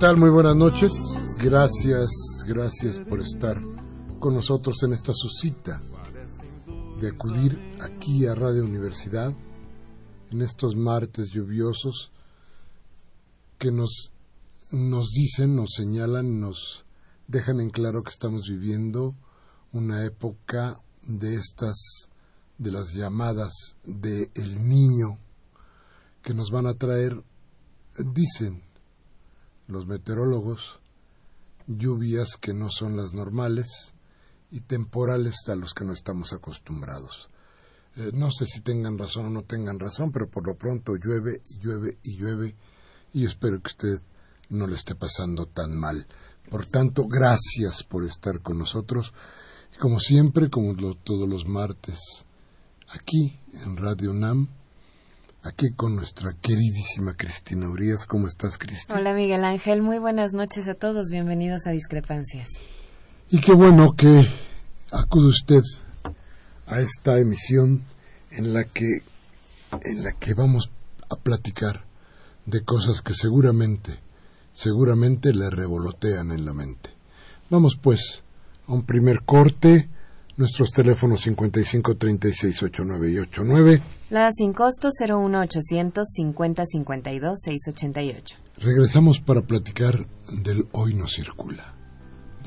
Tal? Muy buenas noches. Gracias, gracias por estar con nosotros en esta su cita de acudir aquí a Radio Universidad en estos martes lluviosos que nos, nos dicen, nos señalan, nos dejan en claro que estamos viviendo una época de estas, de las llamadas de el niño que nos van a traer, dicen, los meteorólogos, lluvias que no son las normales y temporales a los que no estamos acostumbrados. Eh, no sé si tengan razón o no tengan razón, pero por lo pronto llueve y llueve y llueve y espero que usted no le esté pasando tan mal. Por tanto, gracias por estar con nosotros. Y como siempre, como todos los martes, aquí en Radio NAM, aquí con nuestra queridísima Cristina Urias. ¿Cómo estás, Cristina? Hola, Miguel Ángel. Muy buenas noches a todos. Bienvenidos a Discrepancias. Y qué bueno que acude usted a esta emisión en la que en la que vamos a platicar de cosas que seguramente seguramente le revolotean en la mente. Vamos pues a un primer corte Nuestros teléfonos 55 36 89 y 89. La sin costo 01800 50 52 688. Regresamos para platicar del Hoy no circula.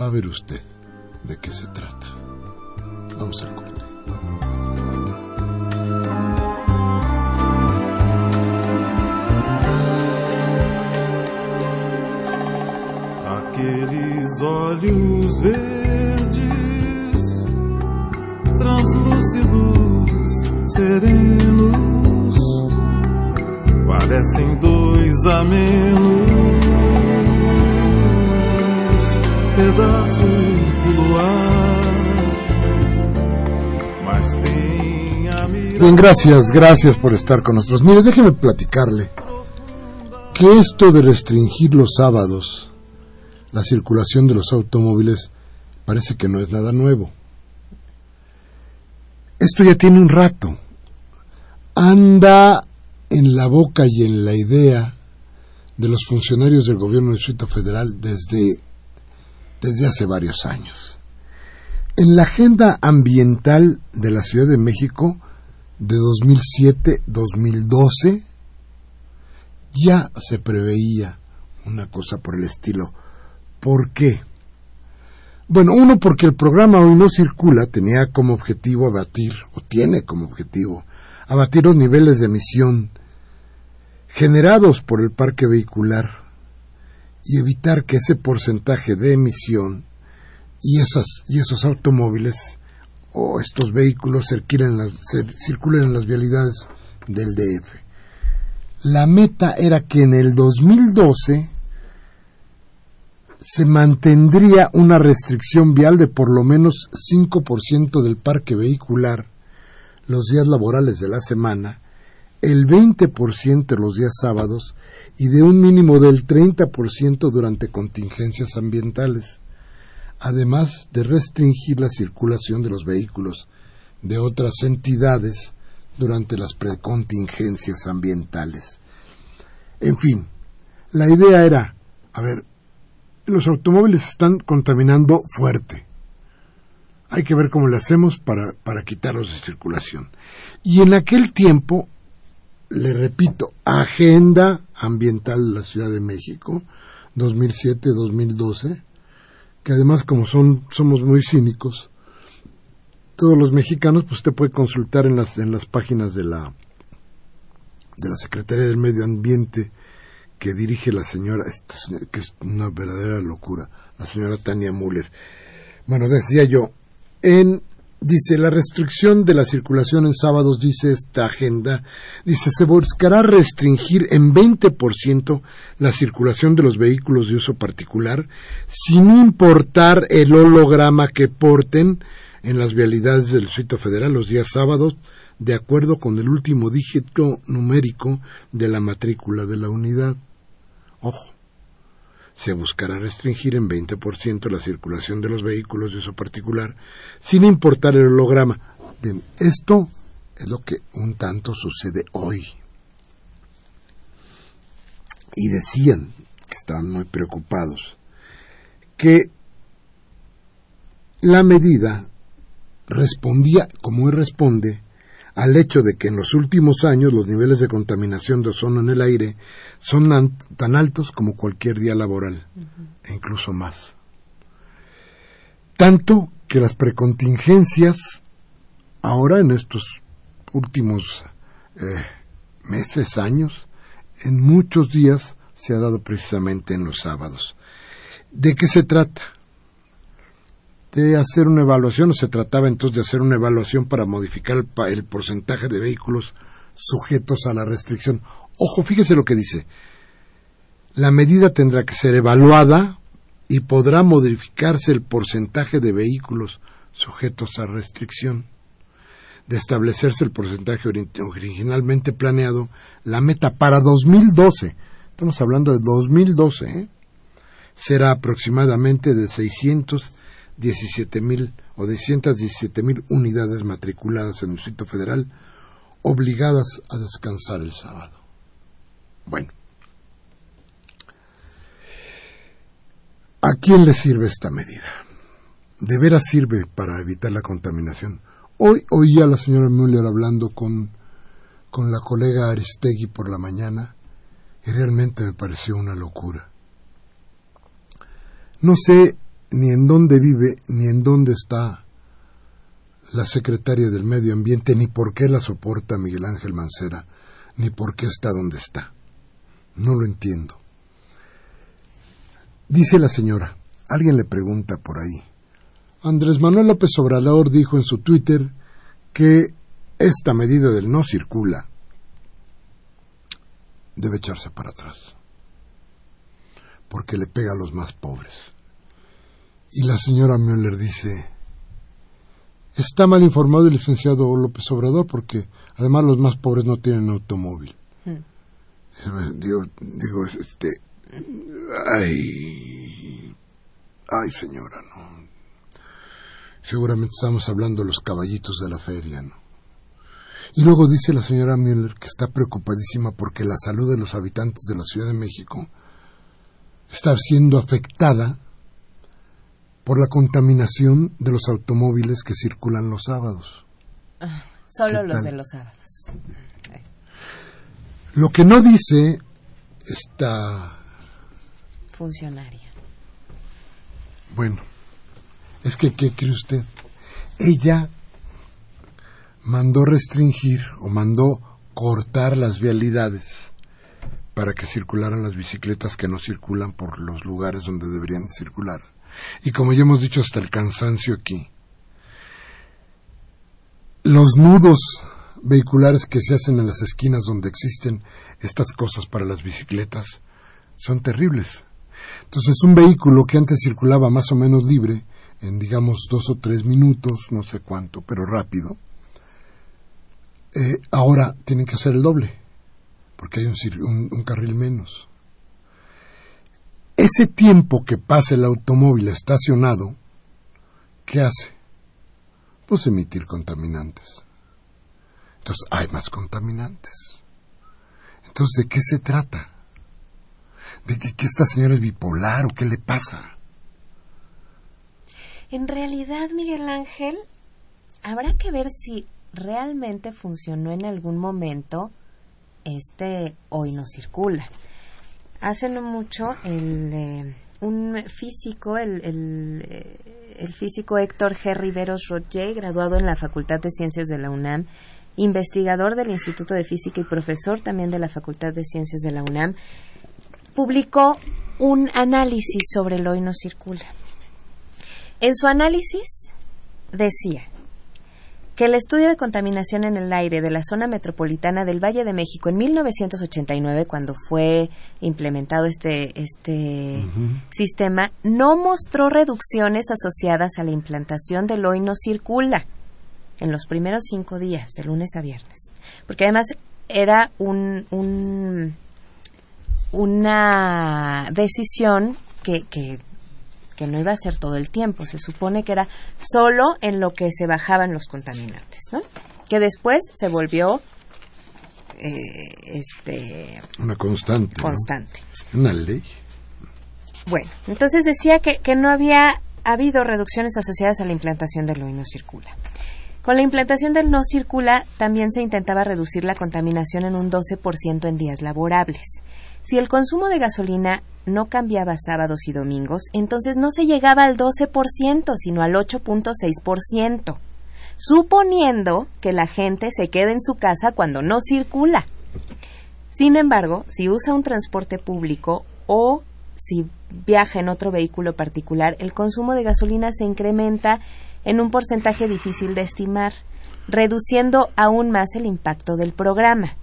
Va a ver usted de qué se trata. Vamos al corte. Aqueles olhos verdes translúcidos, serenos, parecem dois amenos, pedaços do luar, mas tem Bien, gracias, gracias por estar con nosotros. Mire, déjeme platicarle que esto de restringir los sábados la circulación de los automóviles parece que no es nada nuevo. Esto ya tiene un rato. Anda en la boca y en la idea de los funcionarios del gobierno del Distrito Federal desde, desde hace varios años. En la agenda ambiental de la Ciudad de México de 2007-2012 ya se preveía una cosa por el estilo. ¿Por qué? Bueno, uno porque el programa Hoy no circula tenía como objetivo abatir, o tiene como objetivo, abatir los niveles de emisión generados por el parque vehicular y evitar que ese porcentaje de emisión y, esas, y esos automóviles o estos vehículos circulen, circulen en las vialidades del DF. La meta era que en el 2012 se mantendría una restricción vial de por lo menos 5% del parque vehicular los días laborales de la semana, el 20% los días sábados y de un mínimo del 30% durante contingencias ambientales, además de restringir la circulación de los vehículos de otras entidades durante las precontingencias ambientales. En fin, la idea era, a ver, los automóviles están contaminando fuerte. Hay que ver cómo le hacemos para, para quitarlos de circulación. Y en aquel tiempo, le repito, Agenda Ambiental de la Ciudad de México, 2007-2012, que además como son, somos muy cínicos, todos los mexicanos, pues usted puede consultar en las, en las páginas de la, de la Secretaría del Medio Ambiente que dirige la señora, esta señora, que es una verdadera locura, la señora Tania Müller. Bueno, decía yo, en Dice, la restricción de la circulación en sábados, dice esta agenda, dice, se buscará restringir en 20% la circulación de los vehículos de uso particular, sin importar el holograma que porten en las vialidades del Distrito Federal los días sábados, de acuerdo con el último dígito numérico de la matrícula de la unidad. Ojo se buscará restringir en 20% la circulación de los vehículos de uso particular, sin importar el holograma. Bien, esto es lo que un tanto sucede hoy. Y decían que estaban muy preocupados que la medida respondía, como responde, al hecho de que en los últimos años los niveles de contaminación de ozono en el aire son tan altos como cualquier día laboral, e incluso más. Tanto que las precontingencias, ahora en estos últimos eh, meses, años, en muchos días se ha dado precisamente en los sábados. ¿De qué se trata? De hacer una evaluación, o se trataba entonces de hacer una evaluación para modificar el, porcentaje de vehículos sujetos a la restricción. Ojo, fíjese lo que dice. La medida tendrá que ser evaluada y podrá modificarse el porcentaje de vehículos sujetos a restricción. De establecerse el porcentaje originalmente planeado, la meta para 2012, estamos hablando de 2012, ¿eh? será aproximadamente de 600 17 mil o de mil unidades matriculadas en el Distrito Federal obligadas a descansar el sábado. Bueno, ¿a quién le sirve esta medida? ¿De veras sirve para evitar la contaminación? Hoy oí a la señora Müller hablando con, con la colega Aristegui por la mañana y realmente me pareció una locura. No sé ni en dónde vive, ni en dónde está la secretaria del Medio Ambiente, ni por qué la soporta Miguel Ángel Mancera, ni por qué está donde está. No lo entiendo. Dice la señora, alguien le pregunta por ahí. Andrés Manuel López Obrador dijo en su Twitter que esta medida del no circula debe echarse para atrás, porque le pega a los más pobres. Y la señora Müller dice, está mal informado el licenciado López Obrador porque además los más pobres no tienen automóvil. Hmm. Digo, digo, este, ay, ay señora, no. Seguramente estamos hablando de los caballitos de la feria, ¿no? Y luego dice la señora Müller que está preocupadísima porque la salud de los habitantes de la Ciudad de México está siendo afectada por la contaminación de los automóviles que circulan los sábados. Ah, solo los de los sábados. Lo que no dice esta funcionaria. Bueno, es que, ¿qué cree usted? Ella mandó restringir o mandó cortar las vialidades para que circularan las bicicletas que no circulan por los lugares donde deberían circular y como ya hemos dicho hasta el cansancio aquí, los nudos vehiculares que se hacen en las esquinas donde existen estas cosas para las bicicletas son terribles. Entonces un vehículo que antes circulaba más o menos libre, en digamos dos o tres minutos, no sé cuánto, pero rápido, eh, ahora tienen que hacer el doble, porque hay un carril menos. Ese tiempo que pasa el automóvil estacionado, ¿qué hace? Pues emitir contaminantes. Entonces hay más contaminantes. Entonces, ¿de qué se trata? ¿De que, que esta señora es bipolar o qué le pasa? En realidad, Miguel Ángel, habrá que ver si realmente funcionó en algún momento este hoy no circula. Hace no mucho el, eh, un físico, el, eh, el físico Héctor G. Riveros Roger, graduado en la Facultad de Ciencias de la UNAM, investigador del Instituto de Física y profesor también de la Facultad de Ciencias de la UNAM, publicó un análisis sobre el hoy no circula. En su análisis decía que el estudio de contaminación en el aire de la zona metropolitana del Valle de México en 1989, cuando fue implementado este, este sistema, no mostró reducciones asociadas a la implantación del hoy no circula en los primeros cinco días, de lunes a viernes. Porque además era un, un una decisión que, que, que, no iba a ser todo el tiempo. Se supone que era solo en lo que se bajaban los contaminantes, ¿no? Que después se volvió eh, este una constante. Constante. Una ley. Bueno, entonces decía que, que no había habido reducciones asociadas a la implantación del hoy no circula. Con la implantación del no circula también se intentaba reducir la contaminación en un 12% en días laborables. Si el consumo de gasolina no cambiaba sábados y domingos, entonces no se llegaba al 12%, sino al 8.6%, suponiendo que la gente se quede en su casa cuando no circula. Sin embargo, si usa un transporte público o si viaja en otro vehículo particular, el consumo de gasolina se incrementa en un porcentaje difícil de estimar, reduciendo aún más el impacto del programa.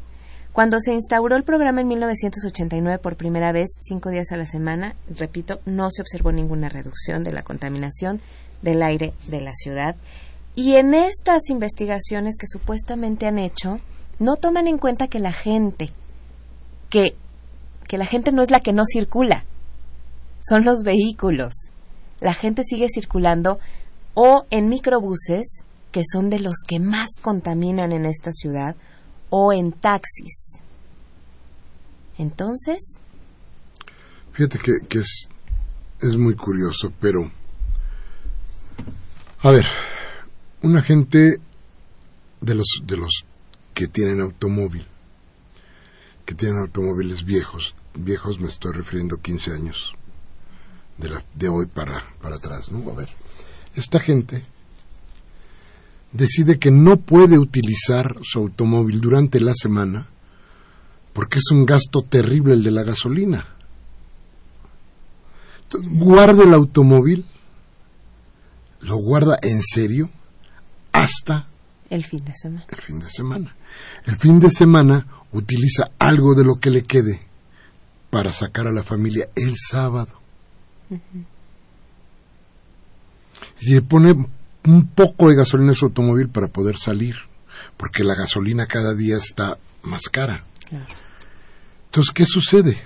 Cuando se instauró el programa en 1989 por primera vez, cinco días a la semana, repito, no se observó ninguna reducción de la contaminación del aire de la ciudad. Y en estas investigaciones que supuestamente han hecho, no toman en cuenta que la gente, que, que la gente no es la que no circula, son los vehículos. La gente sigue circulando o en microbuses, que son de los que más contaminan en esta ciudad, o en taxis. Entonces... Fíjate que, que es, es muy curioso, pero... A ver, una gente de los, de los que tienen automóvil, que tienen automóviles viejos, viejos me estoy refiriendo 15 años, de, la, de hoy para, para atrás, ¿no? A ver, esta gente decide que no puede utilizar su automóvil durante la semana porque es un gasto terrible el de la gasolina. guarda el automóvil, lo guarda en serio hasta el fin de semana. El fin de semana. El fin de semana utiliza algo de lo que le quede para sacar a la familia el sábado. Y le pone un poco de gasolina en su automóvil para poder salir, porque la gasolina cada día está más cara. Entonces, ¿qué sucede?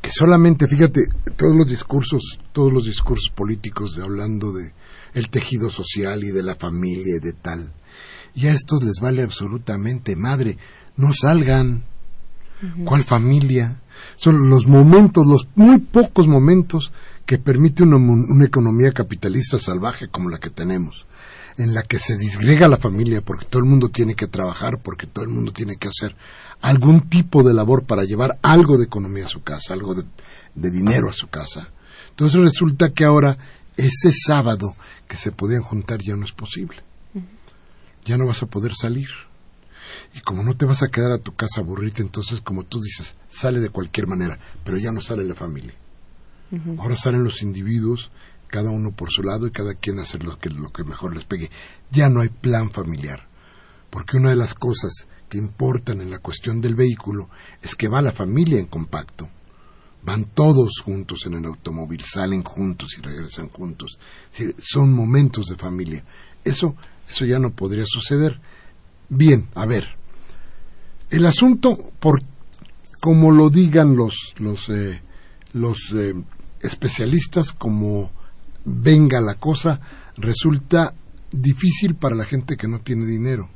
Que solamente, fíjate, todos los discursos, todos los discursos políticos de hablando de el tejido social y de la familia y de tal, y a estos les vale absolutamente madre, no salgan. ¿Cuál familia? Son los momentos, los muy pocos momentos que permite una, una, economía capitalista salvaje como la que tenemos, en la que se disgrega la familia porque todo el mundo tiene que trabajar, porque todo el mundo tiene que hacer algún tipo de labor para llevar algo de economía a su casa, algo de, de dinero a su casa. Entonces resulta que ahora ese sábado que se podían juntar ya no es posible. Ya no vas a poder salir. Y como no te vas a quedar a tu casa a aburrirte, entonces como tú dices, sale de cualquier manera, pero ya no sale la familia. Ahora salen los individuos, cada uno por su lado y cada quien hace lo que, lo que mejor les pegue. Ya no hay plan familiar. Porque una de las cosas que importan en la cuestión del vehículo es que va la familia en compacto. Van todos juntos en el automóvil, salen juntos y regresan juntos. son momentos de familia. Eso, eso ya no podría suceder. Bien, a ver. El asunto, por como lo digan los, los, eh, los eh, especialistas como venga la cosa, resulta difícil para la gente que no tiene dinero.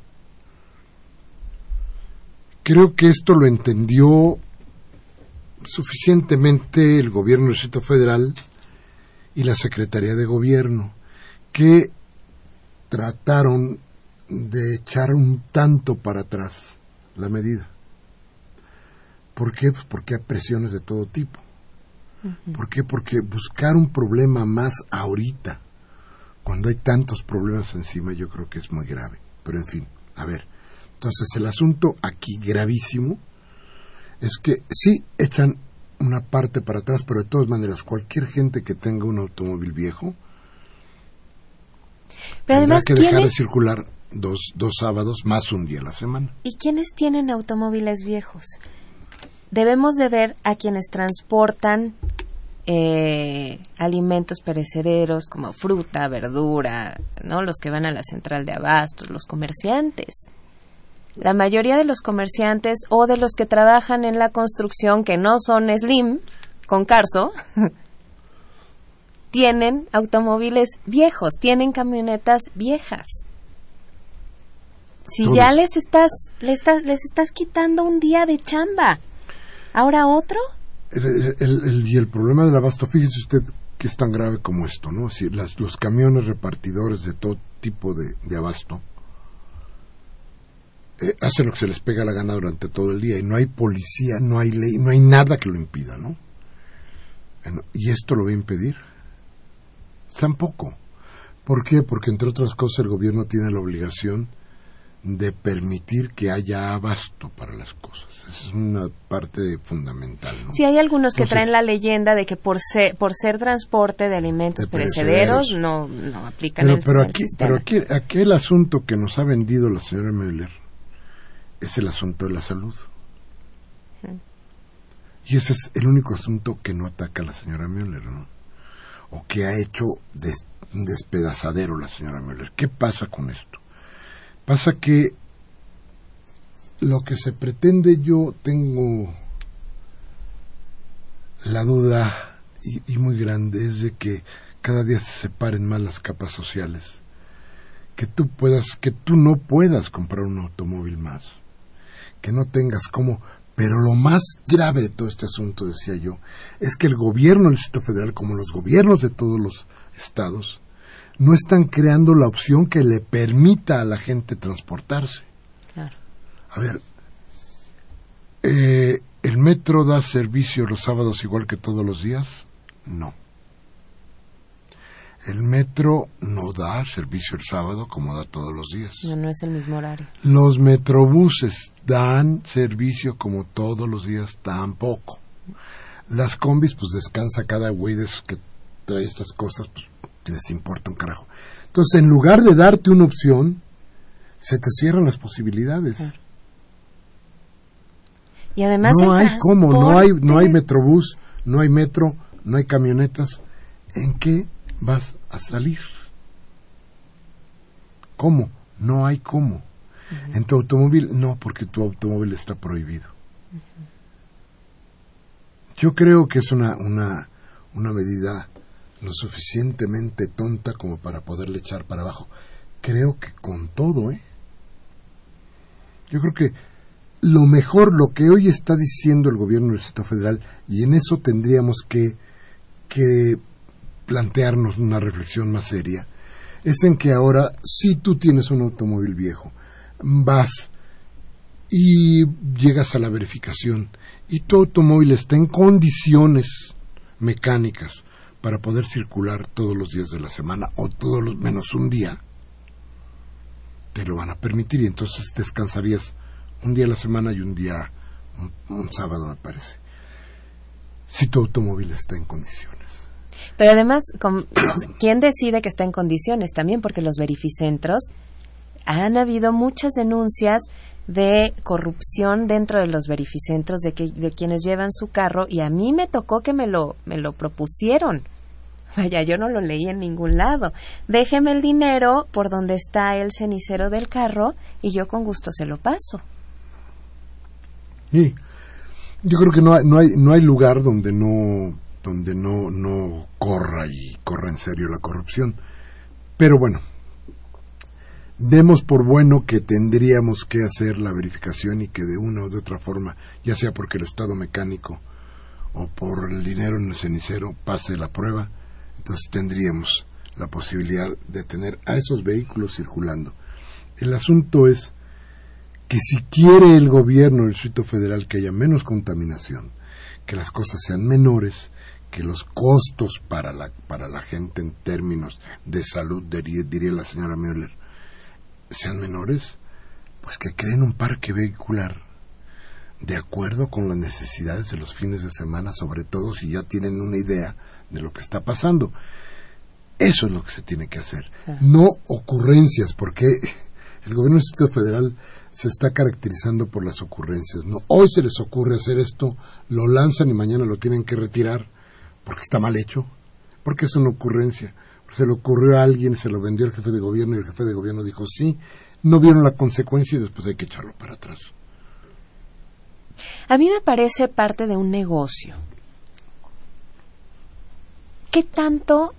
Creo que esto lo entendió suficientemente el gobierno del Distrito Federal y la Secretaría de Gobierno, que trataron de echar un tanto para atrás la medida. ¿Por qué? Pues porque hay presiones de todo tipo. ¿Por qué? Porque buscar un problema más ahorita, cuando hay tantos problemas encima, yo creo que es muy grave. Pero en fin, a ver. Entonces el asunto aquí gravísimo es que sí echan una parte para atrás, pero de todas maneras, cualquier gente que tenga un automóvil viejo Pero además, que dejar de ¿quiénes, circular dos, dos sábados más un día a la semana. ¿y quiénes tienen automóviles viejos? Debemos de ver a quienes transportan eh, alimentos perecederos como fruta, verdura, ¿no? Los que van a la central de abastos, los comerciantes. La mayoría de los comerciantes o de los que trabajan en la construcción que no son Slim, con Carso, tienen automóviles viejos, tienen camionetas viejas. Si ya les estás, les estás, les estás quitando un día de chamba, ahora otro, y el problema del abasto, fíjese usted que es tan grave como esto, ¿no? Si las, los camiones repartidores de todo tipo de, abasto eh, hacen lo que se les pega la gana durante todo el día y no hay policía, no hay ley, no hay nada que lo impida, ¿no? ¿Y esto lo va a impedir? Tampoco. ¿Por qué? Porque entre otras cosas el gobierno tiene la obligación de permitir que haya abasto para las cosas. Esa es una parte fundamental. ¿no? Sí, hay algunos que traen la leyenda de que por ser, por ser transporte de alimentos De perecederos, no, no aplican Pero, el, pero el aquí, sistema. pero aquí, aquí el asunto que nos ha vendido la señora Müller es el asunto de la salud. Y ese es el único asunto que no ataca a la señora Müller, ¿no? O que ha hecho des- un despedazadero la señora Müller. ¿Qué pasa con esto? Pasa que lo que se pretende yo tengo la duda y, muy grande es de que cada día se separen más las capas sociales. Que tú puedas que tú no puedas comprar un automóvil más. Que no tengas como pero lo más grave de todo este asunto decía yo es que el gobierno del Distrito Federal como los gobiernos de todos los estados no están creando la opción que le permita a la gente transportarse Claro. a ver, eh, ¿el metro da servicio los sábados igual que todos los días? No. El metro no da servicio el sábado como da todos los días. No, no es el mismo horario. Los metrobuses dan servicio como todos los días tampoco. Las combis, pues descansa cada güey de esos que trae estas cosas, pues les importa un carajo. Entonces, en lugar de darte una opción, se te cierran las posibilidades. Y además no hay cómo, no hay, no hay metrobús, no hay metro, no hay camionetas. ¿En qué vas a salir? ¿Cómo? No hay cómo. En tu automóvil, no, porque tu automóvil está prohibido. Yo creo que es una, una, una medida lo suficientemente tonta como para poderle echar para abajo. Creo que con todo, ¿eh? Yo creo que lo mejor, lo que hoy está diciendo el gobierno del Distrito Federal, y en eso tendríamos que, que plantearnos una reflexión más seria, es en que ahora, si tú tienes un automóvil viejo, vas y llegas a la verificación y tu automóvil está en condiciones mecánicas para poder circular todos los días de la semana o todos los menos un día, te lo van a permitir y entonces descansarías un día a la semana y un día, un, un sábado me parece, si tu automóvil está en condiciones. Pero además, ¿quién decide que está en condiciones? También porque los verificentros han habido muchas denuncias de corrupción dentro de los verificentros de que de quienes llevan su carro y a mí me tocó que me lo me lo propusieron. Vaya, yo no lo leí en ningún lado. Déjeme el dinero por donde está el cenicero del carro y yo con gusto se lo paso. Sí. Yo creo que no hay, no hay, no hay lugar donde no, donde no, no corra y corra en serio la corrupción. Pero bueno, demos por bueno que tendríamos que hacer la verificación y que de una o de otra forma, ya sea porque el estado mecánico o por el dinero en el cenicero pase la prueba, entonces tendríamos la posibilidad de tener a esos vehículos circulando. El asunto es que si quiere el gobierno del Distrito Federal que haya menos contaminación, que las cosas sean menores, que los costos para la, para la gente en términos de salud, diría, diría la señora Müller, sean menores, pues que creen un parque vehicular de acuerdo con las necesidades de los fines de semana, sobre todo si ya tienen una idea de lo que está pasando. Eso es lo que se tiene que hacer, no ocurrencias, porque el gobierno del Distrito Federal se está caracterizando por las ocurrencias. No, hoy se les ocurre hacer esto, lo lanzan y mañana lo tienen que retirar porque está mal hecho, porque es una ocurrencia. Se le ocurrió a alguien, se lo vendió el jefe de gobierno y el jefe de gobierno dijo sí, no vieron la consecuencia y después hay que echarlo para atrás. A mí me parece parte de un negocio. ¿Qué tanto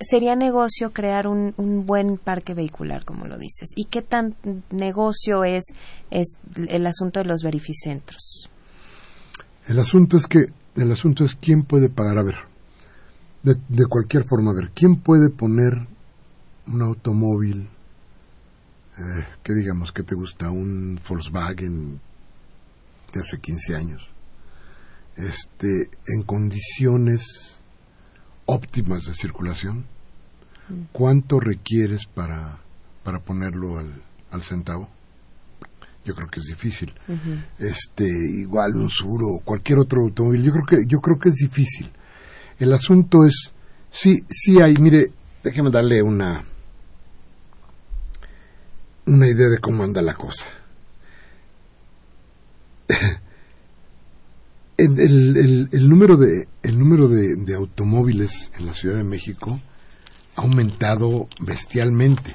sería negocio crear un, un, buen parque vehicular, como lo dices? ¿Y qué tan negocio es, es el asunto de los verificentros? El asunto es que el asunto es quién puede pagar. A ver, de, de cualquier forma, a ver, quién puede poner un automóvil eh, que digamos que te gusta un Volkswagen de hace 15 años este en condiciones óptimas de circulación cuánto requieres para para ponerlo al, al centavo yo creo que es difícil. Este igual un sur o cualquier otro automóvil. Yo creo que yo creo que es difícil. El asunto es sí sí hay mire déjeme darle una una idea de cómo anda la cosa el, el, número de el número de, automóviles en la Ciudad de México ha aumentado bestialmente.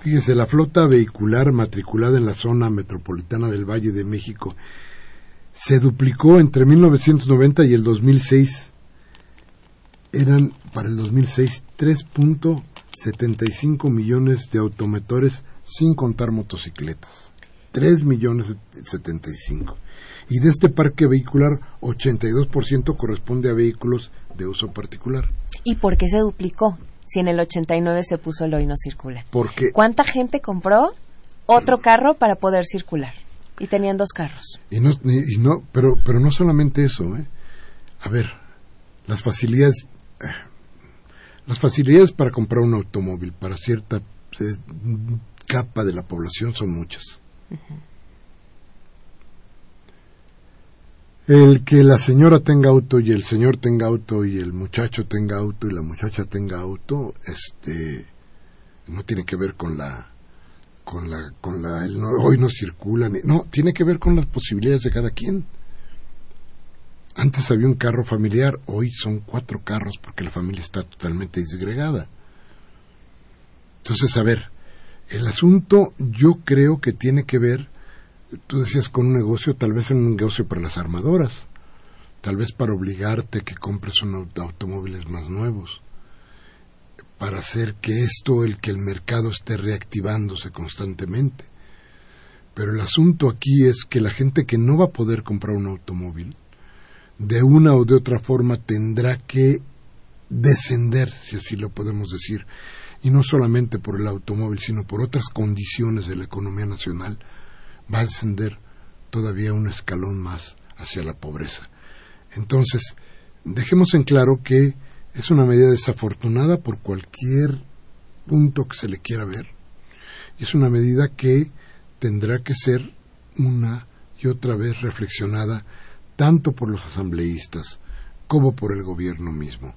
Fíjese, la flota vehicular matriculada en la zona metropolitana del Valle de México se duplicó entre 1990 y el 2006. Eran para el 2006 3.75 millones de automotores sin contar motocicletas. 3 millones 75 y de este parque vehicular 82% corresponde a vehículos de uso particular. ¿Y por qué se duplicó? Si en el 89 se puso el hoy no circula. Porque ¿Cuánta gente compró otro carro para poder circular? Y tenían dos carros. Y no, y no pero, pero no solamente eso, ¿eh? A ver, las facilidades, eh, las facilidades para comprar un automóvil para cierta eh, capa de la población son muchas. Uh -huh. El que la señora tenga auto y el señor tenga auto y el muchacho tenga auto y la muchacha tenga auto, este no tiene que ver con la con la con la el no, hoy no circulan, no, tiene que ver con las posibilidades de cada quien. Antes había un carro familiar, hoy son cuatro carros porque la familia está totalmente disgregada. Entonces, a ver, el asunto yo creo que tiene que ver tú decías con un negocio, tal vez en un negocio para las armadoras, tal vez para obligarte que compres un automóviles más nuevos, para hacer que esto, el que el mercado esté reactivándose constantemente. Pero el asunto aquí es que la gente que no va a poder comprar un automóvil, de una o de otra forma tendrá que descender, si así lo podemos decir, y no solamente por el automóvil, sino por otras condiciones de la economía nacional, va a ascender todavía un escalón más hacia la pobreza. Entonces, dejemos en claro que es una medida desafortunada por cualquier punto que se le quiera ver. Es una medida que tendrá que ser una y otra vez reflexionada tanto por los asambleístas como por el gobierno mismo.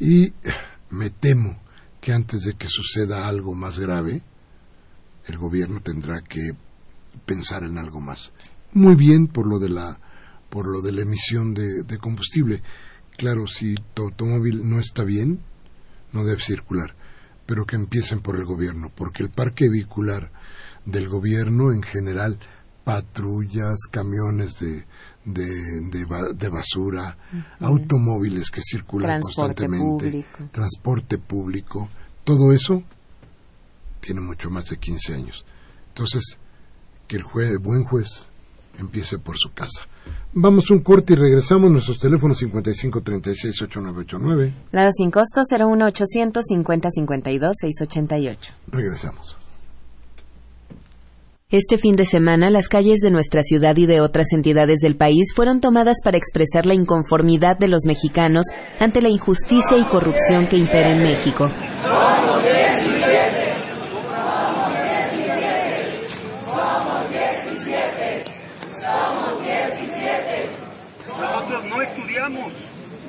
Y me temo que antes de que suceda algo más grave, el gobierno tendrá que pensar en algo más. Muy bien por lo de la por lo de la emisión de, de combustible. Claro, si tu automóvil no está bien, no debe circular, pero que empiecen por el gobierno, porque el parque vehicular del gobierno en general, patrullas, camiones de, de, de, de basura, uh -huh. automóviles que circulan transporte constantemente, público. transporte público, todo eso tiene mucho más de 15 años. Entonces, que el juez, buen juez empiece por su casa. Vamos un corte y regresamos. Nuestros teléfonos 5536-8989. Lada sin costo 01800 5052 688. Regresamos. Este fin de semana, las calles de nuestra ciudad y de otras entidades del país fueron tomadas para expresar la inconformidad de los mexicanos ante la injusticia y corrupción que impera en México. Nosotros no estudiamos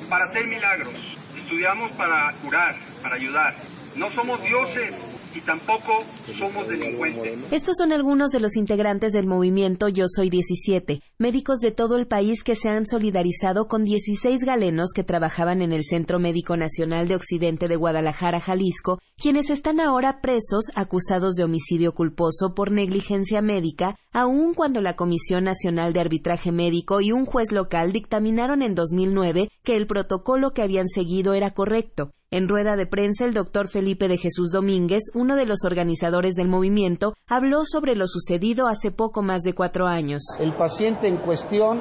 para hacer milagros, estudiamos para curar, para ayudar. No somos dioses, y tampoco somos delincuentes. Estos son algunos de los integrantes del movimiento Yo Soy 17, médicos de todo el país que se han solidarizado con 16 galenos que trabajaban en el Centro Médico Nacional de Occidente de Guadalajara, Jalisco, quienes están ahora presos acusados de homicidio culposo por negligencia médica, aun cuando la Comisión Nacional de Arbitraje Médico y un juez local dictaminaron en 2009 que el protocolo que habían seguido era correcto. En rueda de prensa, el doctor Felipe de Jesús Domínguez, uno de los organizadores del movimiento, habló sobre lo sucedido hace poco más de cuatro años. El paciente en cuestión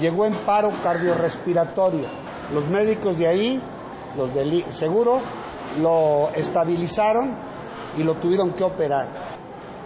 llegó en paro cardiorrespiratorio. Los médicos de ahí, los del seguro, lo estabilizaron y lo tuvieron que operar.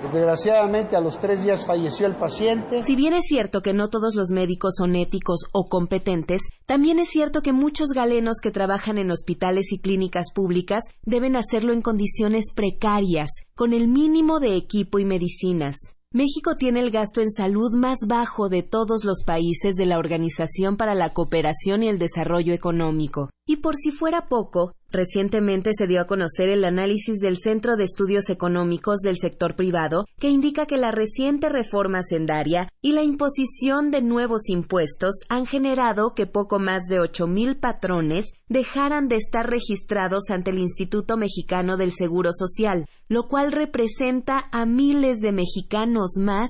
Desgraciadamente, a los tres días falleció el paciente. Si bien es cierto que no todos los médicos son éticos o competentes, también es cierto que muchos galenos que trabajan en hospitales y clínicas públicas deben hacerlo en condiciones precarias, con el mínimo de equipo y medicinas. México tiene el gasto en salud más bajo de todos los países de la Organización para la Cooperación y el Desarrollo Económico. Y por si fuera poco, Recientemente se dio a conocer el análisis del Centro de Estudios Económicos del Sector Privado, que indica que la reciente reforma sendaria y la imposición de nuevos impuestos han generado que poco más de ocho mil patrones dejaran de estar registrados ante el Instituto Mexicano del Seguro Social, lo cual representa a miles de mexicanos más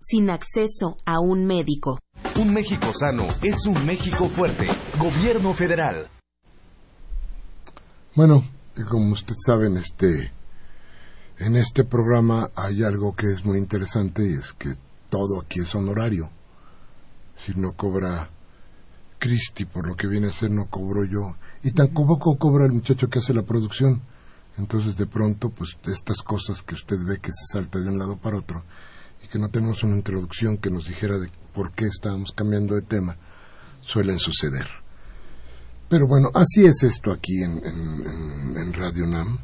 sin acceso a un médico. Un México sano es un México fuerte. Gobierno federal. Bueno, como usted sabe, en este, en este programa hay algo que es muy interesante y es que todo aquí es honorario. Si no cobra Cristi por lo que viene a ser, no cobro yo. Y tampoco cobra el muchacho que hace la producción. Entonces, de pronto, pues estas cosas que usted ve que se salta de un lado para otro y que no tenemos una introducción que nos dijera de por qué estábamos cambiando de tema, suelen suceder. Pero bueno, así es esto aquí en, en, Radio NAM.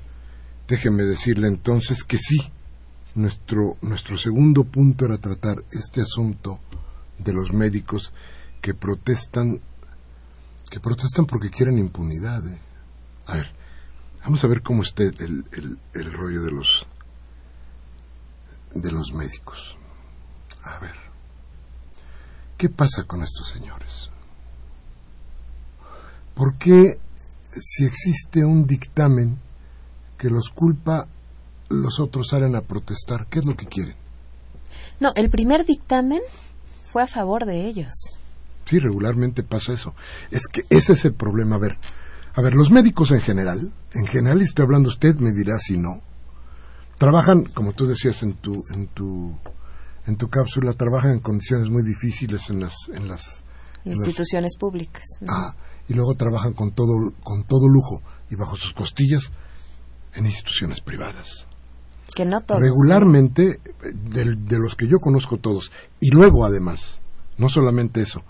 Déjeme decirle entonces que sí, nuestro, nuestro segundo punto era tratar este asunto de los médicos que protestan, que protestan porque quieren impunidad. ¿eh? A ver, vamos a ver cómo está el, el, el rollo de los, de los médicos. A ver, ¿qué pasa con estos señores? ¿Por qué si existe un dictamen que los culpa, los otros salen a protestar? ¿Qué es lo que quieren? No, el primer dictamen fue a favor de ellos. Sí, regularmente pasa eso. Es que ese es el problema. A ver, a ver, los médicos en general, en general, y estoy hablando usted, me dirá si no, trabajan, como tú decías en tu, en tu, en tu cápsula, trabajan en condiciones muy difíciles en las, en las instituciones públicas. Ah, y luego trabajan con todo, con todo lujo y bajo sus costillas en instituciones privadas. Que no todos. Regularmente, de, los que yo conozco todos, y luego además, no solamente eso,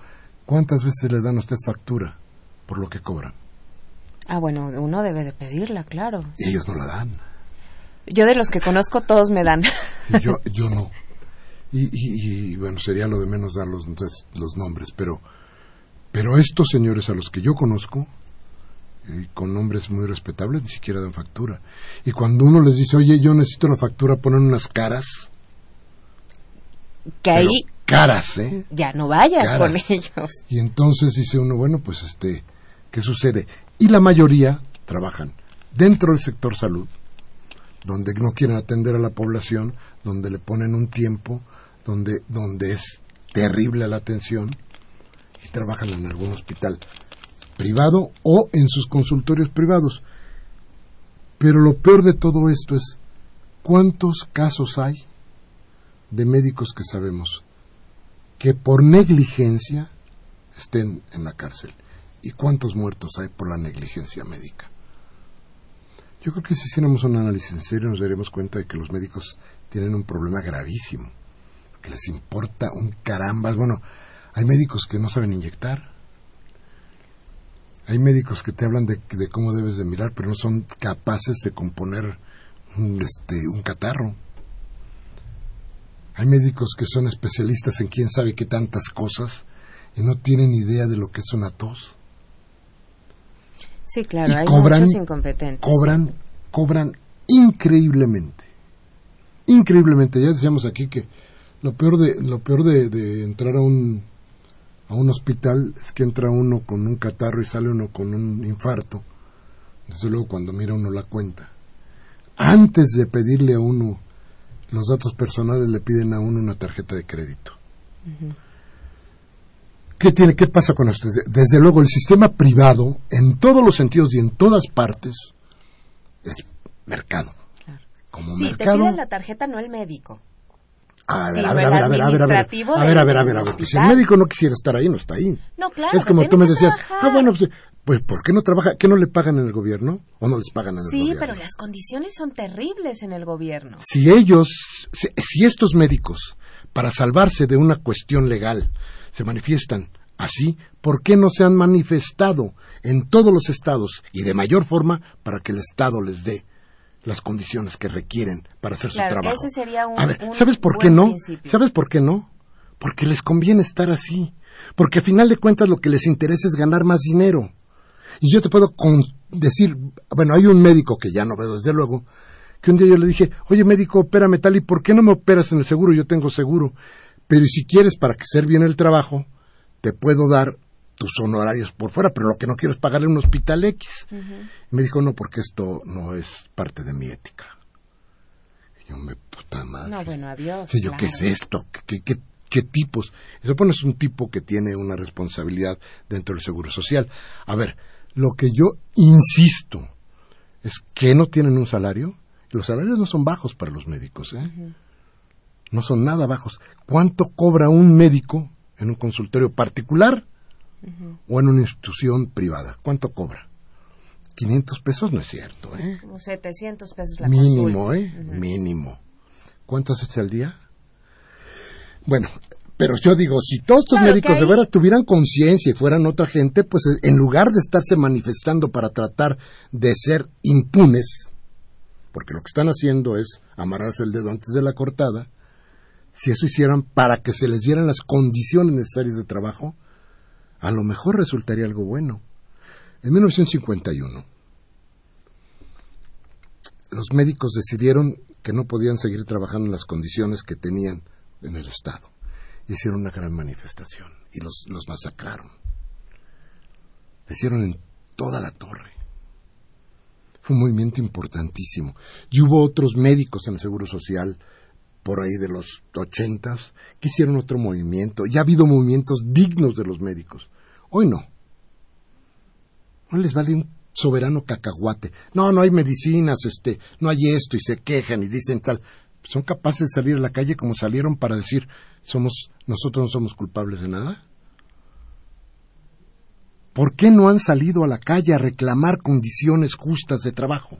¿cuántas veces le dan a usted factura por lo que cobran? Ah, bueno, uno debe de pedirla, claro. Y ellos no la dan. Yo de los que conozco, todos me dan. yo, yo no. Y, y, bueno, sería lo de menos dar los, los nombres, pero pero estos señores a los que yo conozco, y con nombres muy respetables, ni siquiera dan factura. Y cuando uno les dice, oye, yo necesito la factura, ponen unas caras. Que ahí. Caras, ¿eh? Ya no vayas con ellos. Y entonces dice uno, bueno, pues este, ¿qué sucede? Y la mayoría trabajan dentro del sector salud, donde no quieren atender a la población, donde le ponen un tiempo, donde, donde es terrible la atención trabajan en algún hospital privado o en sus consultorios privados. Pero lo peor de todo esto es cuántos casos hay de médicos que sabemos que por negligencia estén en la cárcel y cuántos muertos hay por la negligencia médica. Yo creo que si hiciéramos un análisis en serio nos daríamos cuenta de que los médicos tienen un problema gravísimo, que les importa un carambas. Bueno, hay médicos que no saben inyectar, hay médicos que te hablan de, de cómo debes de mirar, pero no son capaces de componer un, este, un catarro. Hay médicos que son especialistas en quién sabe qué tantas cosas y no tienen idea de lo que es una tos. Sí, claro, Y hay cobran- muchos incompetentes. Cobran, cobran increíblemente. Increíblemente. Ya decíamos aquí que lo peor de, lo peor de, de entrar a un, a un hospital es que entra uno con un catarro y sale uno con un infarto. Desde luego cuando mira uno la cuenta. Antes de pedirle a uno los datos personales le piden a uno una tarjeta de crédito. ¿Qué, tiene, ¿Qué pasa con esto? Desde luego, el sistema privado, en todos los sentidos y en todas partes, es mercado. Como Sí, te mercado. piden la tarjeta, no el médico. A ver, Sí, a ver, a ver, a ver, a ver, a ver, a ver, a ver, a ver, a ver, pues si el médico no quisiera estar ahí, no está ahí. No, claro. es como tiene tú me decías, ah, bueno, pues, pues, ¿por qué no trabaja? ¿Qué no le pagan en el gobierno? ¿O no les pagan en el Sí, gobierno? pero las condiciones son terribles en el gobierno. si ellos, si, si estos médicos, para salvarse de una cuestión legal, se manifiestan así, ¿por qué no se han manifestado en todos los estados y de mayor forma para que el Estado les dé las condiciones que requieren para hacer Claro, su trabajo? ese sería un- A ver, ¿sabes por qué no? principio. ¿Sabes por qué no? Porque les conviene estar así. Porque a final de cuentas lo que les interesa es ganar más dinero. Y yo te puedo con- decir, bueno, hay un médico que ya no veo desde luego, que un día yo le dije, oye médico, opérame tal, ¿y por qué no me operas en el seguro? Yo tengo seguro. Pero si quieres para que hacer bien el trabajo, te puedo dar tus honorarios por fuera, pero lo que no quiero es pagarle un hospital X. Me dijo, no, porque esto no es parte de mi ética. Y yo me, puta madre. No, bueno, adiós. Sí, yo, ¿qué es esto? ¿Qué, qué, tipos? Y se pone es un tipo que tiene una responsabilidad dentro del Seguro Social. A ver, lo que yo insisto es que no tienen un salario. Los salarios no son bajos para los médicos, ¿eh? No son nada bajos. ¿Cuánto cobra un médico en un consultorio particular o en una institución privada? ¿Cuánto cobra? 500 pesos no es cierto, ¿eh? Como 700 pesos la Mínimo, consulta. ¿eh? Mínimo. ¿Cuánto has hecho al día? Bueno, pero yo digo, si todos estos Claro, médicos de veras tuvieran conciencia y fueran otra gente, pues en lugar de estarse manifestando para tratar de ser impunes, porque lo que están haciendo es amarrarse el dedo antes de la cortada, si eso hicieran para que se les dieran las condiciones necesarias de trabajo, a lo mejor resultaría algo bueno. En 1951, los médicos decidieron que no podían seguir trabajando en las condiciones que tenían en el Estado. Hicieron una gran manifestación y los, los masacraron. Lo hicieron en toda la torre. Fue un movimiento importantísimo. Y hubo otros médicos en el Seguro Social por ahí de los ochentas que hicieron otro movimiento. Ya ha habido movimientos dignos de los médicos. Hoy no. No les vale un soberano cacahuate. No, no hay medicinas, este, no hay esto y se quejan y dicen tal. Son capaces de salir a la calle como salieron para decir somos nosotros no somos culpables de nada. ¿Por qué no han salido a la calle a reclamar condiciones justas de trabajo?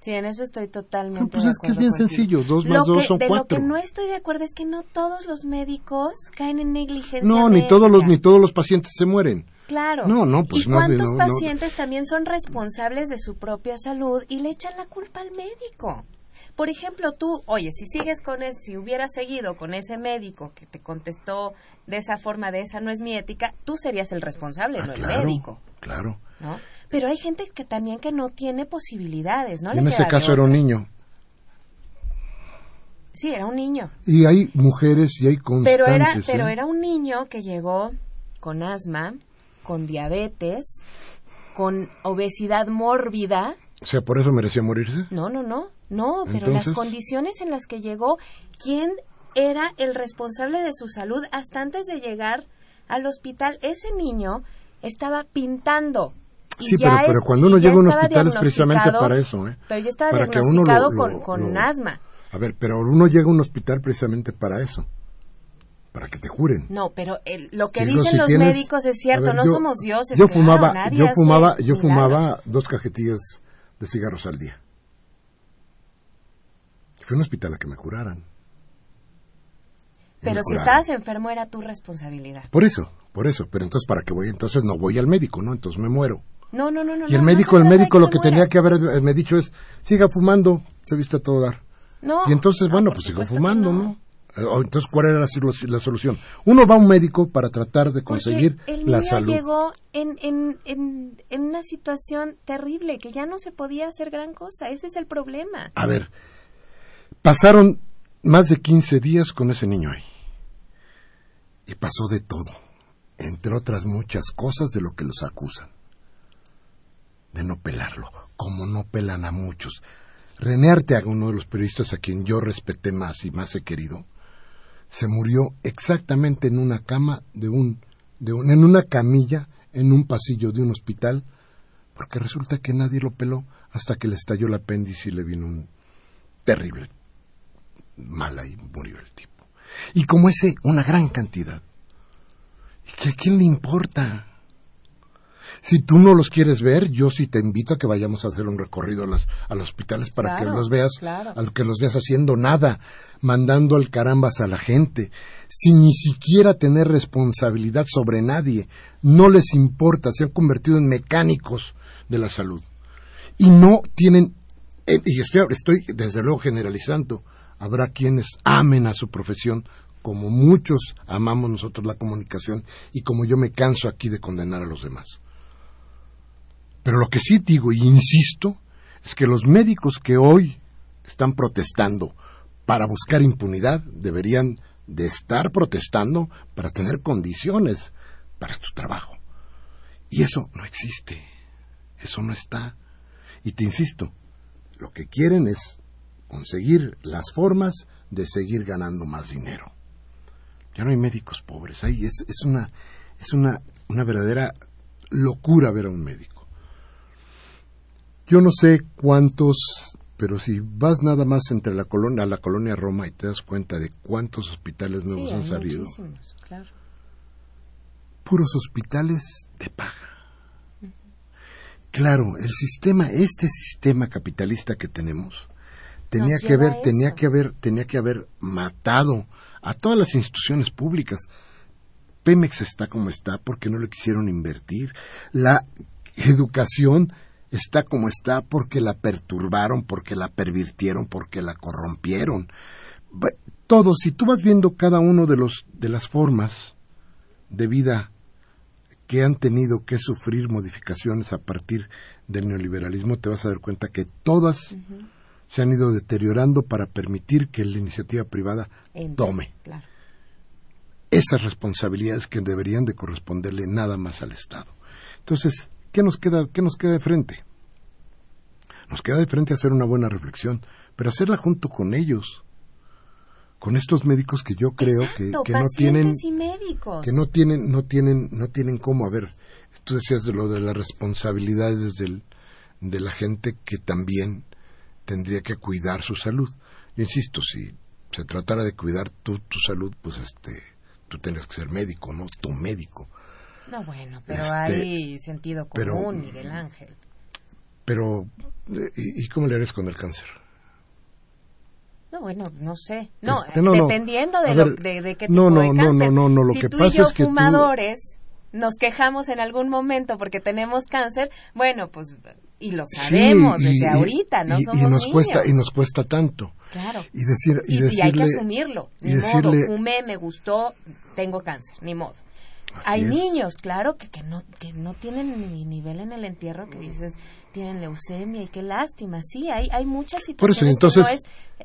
Sí, en eso estoy totalmente No, pues de es que es bien sencillo, dos más dos son de cuatro. lo que no estoy de acuerdo es que no todos los médicos caen en negligencia No, ni todos los ni todos los pacientes se mueren. Claro. No, no, pues ¿Y no, cuántos no, pacientes también son responsables de su propia salud y le echan la culpa al médico? Por ejemplo, tú, oye, si sigues con ese, si hubieras seguido con ese médico que te contestó de esa forma, de esa no es mi ética, tú serías el responsable, Ah, no claro, el médico, claro. ¿no? Pero hay gente que también que no tiene posibilidades, ¿no? Y en ese caso era un niño. Sí, era un niño. Y hay mujeres y hay constantes. Pero era, ¿eh? pero era un niño que llegó con asma, con diabetes, con obesidad mórbida. O sea, por eso merecía morirse. No, no, no, no, pero las condiciones en las que llegó, ¿quién era el responsable de su salud hasta antes de llegar al hospital? Ese niño estaba pintando. y Sí, ya pero, pero cuando uno llega a un hospital es precisamente para eso, ¿eh? Pero ya estaba Para que a uno lo- diagnosticado lo- con, con lo- asma. A ver, pero uno llega a un hospital precisamente para eso. Para que te juren. No, pero el- lo que dicen si los tienes- médicos es cierto, ver, no yo- somos dioses. Yo fumaba, yo fumaba, yo milagros. fumaba dos cajetillas de cigarros al día. Fui a un hospital a que me curaran. Pero si estabas enfermo era tu responsabilidad. Por eso, por eso. Pero entonces, ¿para qué voy? Entonces no voy al médico, ¿no? Entonces me muero. No, no, no, no. y el no, médico, no el médico lo que tenía que haber eh, me dicho es, siga fumando, se viste a todo dar. No. Y entonces, no, bueno, pues sigo fumando, no. Eh, Entonces, ¿cuál era la, solu- la solución? Uno va a un médico para tratar de conseguir el la niño salud. llegó en, en, en, en una situación terrible que ya no se podía hacer gran cosa. Ese es el problema. A ver, pasaron más de 15 días con ese niño ahí. Y pasó de todo, entre otras muchas cosas de lo que los acusan. De no pelarlo, como no pelan a muchos. René Arteaga, uno de los periodistas a quien yo respeté más y más he querido, se murió exactamente en una cama de un, de un, en una camilla en un pasillo de un hospital, porque resulta que nadie lo peló hasta que le estalló el apéndice y le vino un terrible mala y murió el tipo. Y como ese, una gran cantidad. ¿Y que a quién le importa? Si tú no los quieres ver, yo sí te invito a que vayamos a hacer un recorrido a, las, a los hospitales para Claro, que los veas, claro. a que los veas haciendo nada, mandando al carambas a la gente, sin ni siquiera tener responsabilidad sobre nadie. No les importa, se han convertido en mecánicos de la salud. Y no tienen, eh, y estoy, estoy desde luego generalizando, habrá quienes amen a su profesión como muchos amamos nosotros la comunicación y como yo me canso aquí de condenar a los demás. Pero lo que sí digo y insisto es que los médicos que hoy están protestando para buscar impunidad deberían de estar protestando para tener condiciones para su trabajo. Y eso no existe. Eso no está. Y te insisto, lo que quieren es conseguir las formas de seguir ganando más dinero. Ya no hay médicos pobres. Ahí es, es una es una, una verdadera locura ver a un médico. Yo no sé cuántos, pero si vas nada más entre la colonia, a la colonia Roma y te das cuenta de cuántos hospitales nuevos Sí, han salido, muchísimos, claro. puros hospitales de paga. Claro, el sistema, este sistema capitalista que tenemos, tenía Nos que haber, tenía que haber, tenía que haber matado a todas las instituciones públicas. Pemex está como está porque no le quisieron invertir. La educación está como está porque la perturbaron, porque la pervirtieron, porque la corrompieron. Todo, si tú vas viendo cada uno de los de las formas de vida que han tenido que sufrir modificaciones a partir del neoliberalismo, te vas a dar cuenta que todas se han ido deteriorando para permitir que la iniciativa privada tome Claro. esas responsabilidades que deberían de corresponderle nada más al Estado. Entonces, ¿qué nos queda, qué nos queda de frente? Nos queda de frente hacer una buena reflexión, pero hacerla junto con ellos, con estos médicos que yo creo que, Exacto, que no tienen y médicos. que no tienen no tienen no tienen cómo a ver tú decías de lo de las responsabilidades del, de la gente que también tendría que cuidar su salud yo insisto si se tratara de cuidar tu, tu salud pues este tú tendrías que ser médico no tu médico No, bueno, pero Este, hay sentido pero- común, Miguel Ángel. pero eh, ¿y, y cómo le harías con el cáncer? No, bueno, no sé. No, Este, no, no. dependiendo de, A lo, ver, de, de qué tipo no, no, de no, cáncer. no, no, no, lo si que tú pasa y yo es que tú- fumadores nos quejamos en algún momento porque tenemos cáncer, bueno, pues y lo sabemos Sí, y- desde y- ahorita, no y, y somos nos niños. cuesta y nos cuesta tanto Claro. y decir y, Y, y decirle hay que asumirlo. y Ni modo, decirle- fumé, me gustó, tengo cáncer, ni modo. Así Hay es. niños, claro, que, que, no, que no tienen ni nivel en el entierro, que dices, tienen leucemia y qué lástima. Sí, hay, hay muchas Por eso, situaciones entonces, que no es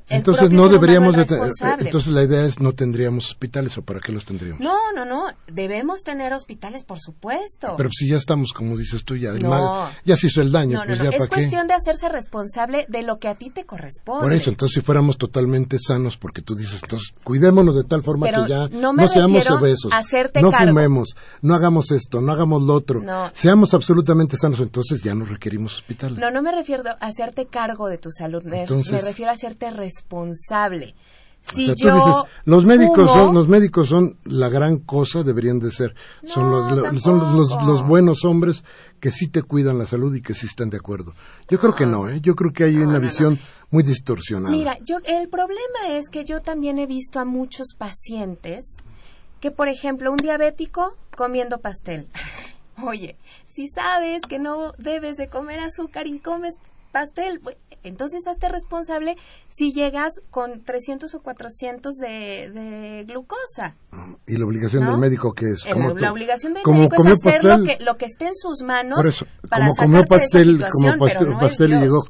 el entonces no deberíamos de responsable. entonces la idea es no tendríamos hospitales o para qué los tendríamos. No, no, no, debemos tener hospitales, por supuesto. Pero si ya estamos, como dices tú, ya el No. mal- ya se hizo el daño, no, pues ya es qué. cuestión de hacerse responsable de lo que a ti te corresponde. Por eso, entonces si fuéramos totalmente sanos, porque tú dices, entonces cuidémonos de tal forma Pero que ya no me seamos obesos, hacerte no cargo. fumemos, no hagamos esto, no hagamos lo otro, No. seamos absolutamente sanos, entonces ya no requerimos hospitales. No, no me refiero a hacerte cargo de tu salud, me, Entonces- me refiero a hacerte responsable. Si O sea, tú yo dices, los médicos fumo- son los médicos son la gran cosa, deberían de ser. son los, son los buenos hombres que sí te cuidan la salud y que sí están de acuerdo. Yo creo que no, ¿eh? Yo creo que hay una visión muy distorsionada. Mira, yo el problema es que yo también he visto a muchos pacientes que, por ejemplo, un diabético comiendo pastel. Oye, si sabes que no debes de comer azúcar y comes pastel, entonces hazte responsable si llegas con 300 o 400 de, de glucosa. y la obligación ¿no? del médico que es El- como la obligación del como médico es hacer lo que, lo que esté en sus manos por eso, para como comió pastel, como pastel, no pastel y llegó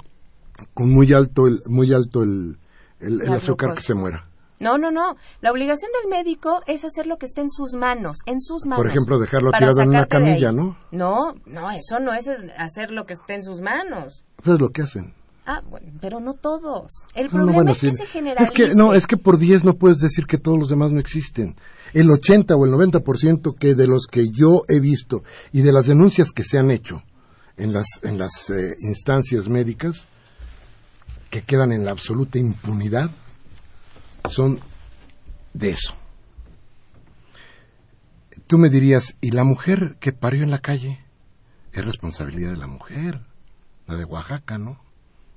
con muy alto el muy alto el, el, el La azúcar glucosa. que se muera. No, no, no. La obligación del médico es hacer lo que esté en sus manos, en sus manos. Por ejemplo, dejarlo tirado en una camilla, ¿no? No, no, eso no es hacer lo que esté en sus manos. Eso es lo que hacen. Ah, bueno, pero no todos. El No, problema bueno, es que sí. se generalice. Es que, no, es que por 10 no puedes decir que todos los demás no existen. El 80 o el 90% que de los que yo he visto y de las denuncias que se han hecho en las, en las eh, instancias médicas, que quedan en la absoluta impunidad, son de eso. Tú me dirías, ¿y la mujer que parió en la calle? Es responsabilidad de la mujer, la de Oaxaca, ¿no?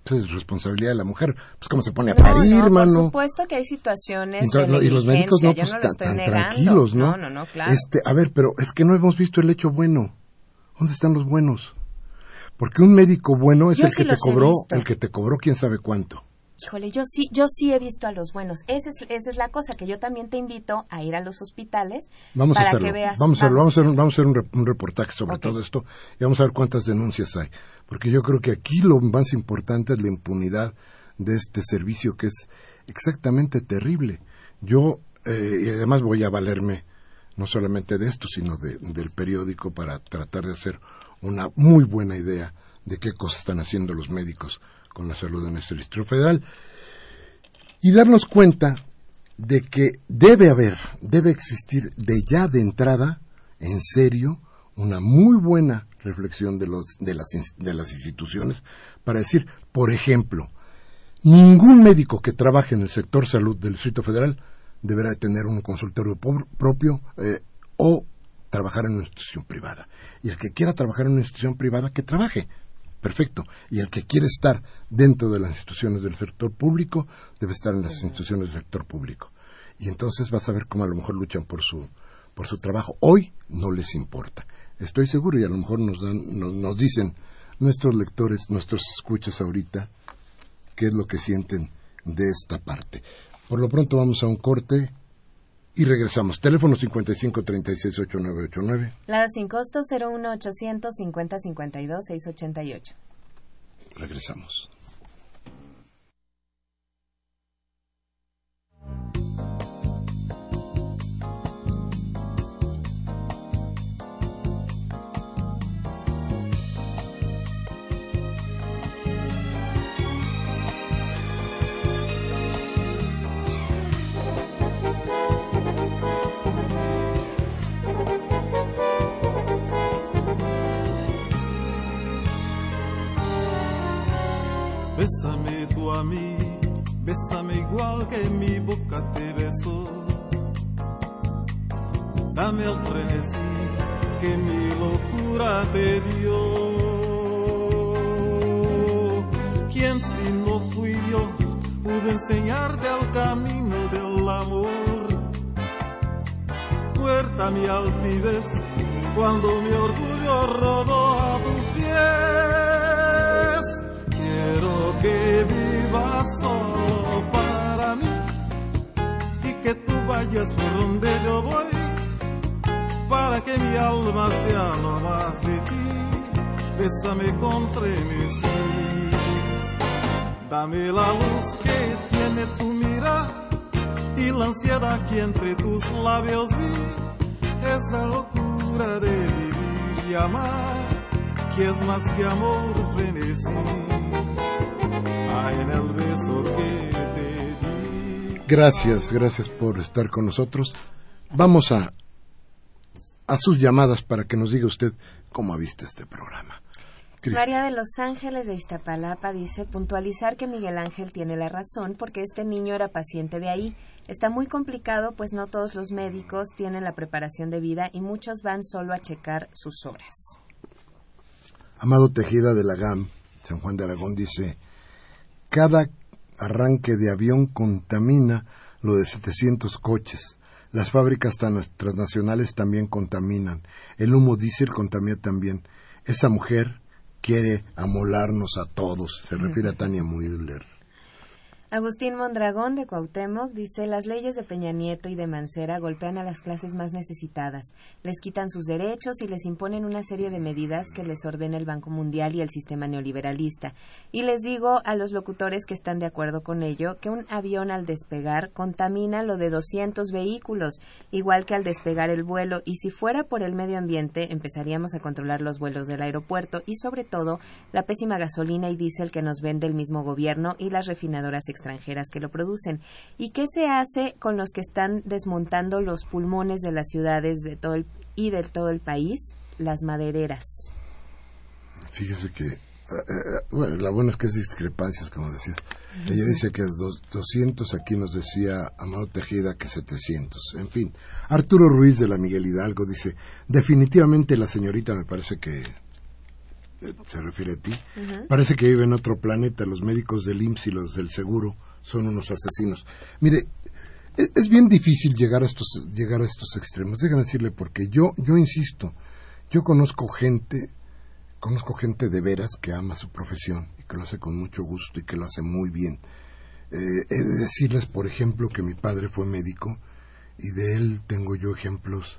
Es responsabilidad de la mujer. Pues cómo se pone a parir, no, mano. Por supuesto que hay situaciones Entonces, de no, y los médicos no, pues tan, tan tranquilos, ¿no? No, no, no, claro. Este, a ver, pero es que no hemos visto el hecho bueno. ¿Dónde están los buenos? Porque un médico bueno es Yo el sí que te cobró, el que te cobró quién sabe cuánto. Híjole, yo sí, yo sí he visto a los buenos. Esa es, esa es la cosa, que yo también te invito a ir a los hospitales Vamos para a hacerlo. que veas. vamos a hacerlo. Vamos a hacer, vamos a hacer un, re- un reportaje sobre todo esto y vamos a ver cuántas denuncias hay. Porque yo creo que aquí lo más importante es la impunidad de este servicio que es exactamente terrible. Yo, eh, y además voy a valerme no solamente de esto, sino de- del periódico para tratar de hacer una muy buena idea de qué cosas están haciendo los médicos con la salud en este distrito federal y darnos cuenta de que debe haber, debe existir de ya de entrada, en serio, una muy buena reflexión de, los, de, las, de las instituciones para decir, por ejemplo, ningún médico que trabaje en el sector salud del Distrito Federal deberá tener un consultorio propio eh, o trabajar en una institución privada. Y el que quiera trabajar en una institución privada, que trabaje. Perfecto. Y el que quiere estar dentro de las instituciones del sector público, debe estar en las instituciones del sector público. Y entonces vas a ver cómo a lo mejor luchan por su, por su trabajo. Hoy no les importa. Estoy seguro y a lo mejor nos, dan, nos, nos dicen nuestros lectores, nuestros escuchas ahorita, qué es lo que sienten de esta parte. Por lo pronto vamos a un corte y regresamos. Teléfono 55 36 8989. La sin costo 01800 50 52 688. Regresamos. A mí, bésame igual que mi boca te besó. Dame el frenesí que mi locura te dio. ¿Quién si no fui yo pude enseñarte el camino del amor? Puerta mi altivez cuando mi orgullo rodó a tus pies. Quiero que vivas solo para mí y que tú vayas por donde yo voy para que mi alma sea lo más de ti. Bésame con frenesí. Dame la luz que tiene tu mirada y la ansiedad que entre tus labios vi. Esa locura de vivir y amar, que es más que amor frenesí. Hay en el beso que te di. Gracias, gracias por estar con nosotros. Vamos a, a sus llamadas para que nos diga usted cómo ha visto este programa. María de Los Ángeles de Iztapalapa dice puntualizar que Miguel Ángel tiene la razón porque este niño era paciente de ahí. Está muy complicado pues no todos los médicos tienen la preparación de vida y muchos van solo a checar sus horas. Amado Tejeda de la GAM, San Juan de Aragón, dice, cada arranque de avión contamina lo de 700 coches. Las fábricas transnacionales también contaminan. El humo diésel contamina también. Esa mujer quiere amolarnos a todos. Se refiere a Tania Müller. Agustín Mondragón de Cuauhtémoc dice las leyes de Peña Nieto y de Mancera golpean a las clases más necesitadas, les quitan sus derechos y les imponen una serie de medidas que les ordena el Banco Mundial y el sistema neoliberalista. Y les digo a los locutores que están de acuerdo con ello que un avión al despegar contamina lo de 200 vehículos, igual que al despegar el vuelo y si fuera por el medio ambiente empezaríamos a controlar los vuelos del aeropuerto y sobre todo la pésima gasolina y diésel que nos vende el mismo gobierno y las refinadoras extranjeras que lo producen. ¿Y qué se hace con los que están desmontando los pulmones de las ciudades de todo y de todo el país? Las madereras. Fíjese que, eh, eh, bueno, la buena es que es discrepancias, como decías. Ella dice que es 200, aquí nos decía Amado Tejeda que 700. En fin, Arturo Ruiz de la Miguel Hidalgo dice, definitivamente la señorita me parece que se refiere a ti, parece que vive en otro planeta. Los médicos del IMSS y los del seguro son unos asesinos. Mire, es, es, bien difícil llegar a estos llegar a estos extremos. Déjame decirle porque yo yo insisto, yo conozco gente, conozco gente de veras que ama su profesión y que lo hace con mucho gusto y que lo hace muy bien. Eh, he de decirles, por ejemplo, que mi padre fue médico y de él tengo yo ejemplos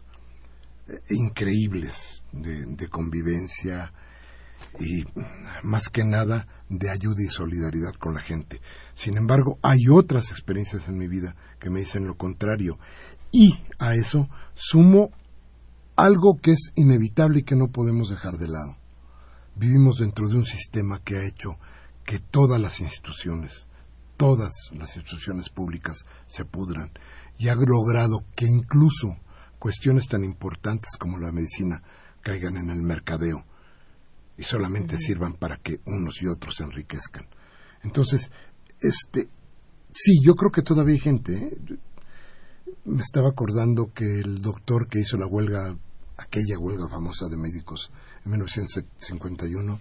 eh, increíbles de, de convivencia, y más que nada de ayuda y solidaridad con la gente. Sin embargo, hay otras experiencias en mi vida que me dicen lo contrario. Y a eso sumo algo que es inevitable y que no podemos dejar de lado. Vivimos dentro de un sistema que ha hecho que todas las instituciones, todas las instituciones públicas se pudran y ha logrado que incluso cuestiones tan importantes como la medicina caigan en el mercadeo y solamente sirvan para que unos y otros se enriquezcan. Entonces, este, sí, yo creo que todavía hay gente. ¿eh? Me estaba acordando que el doctor que hizo la huelga, aquella huelga famosa de médicos en 1951,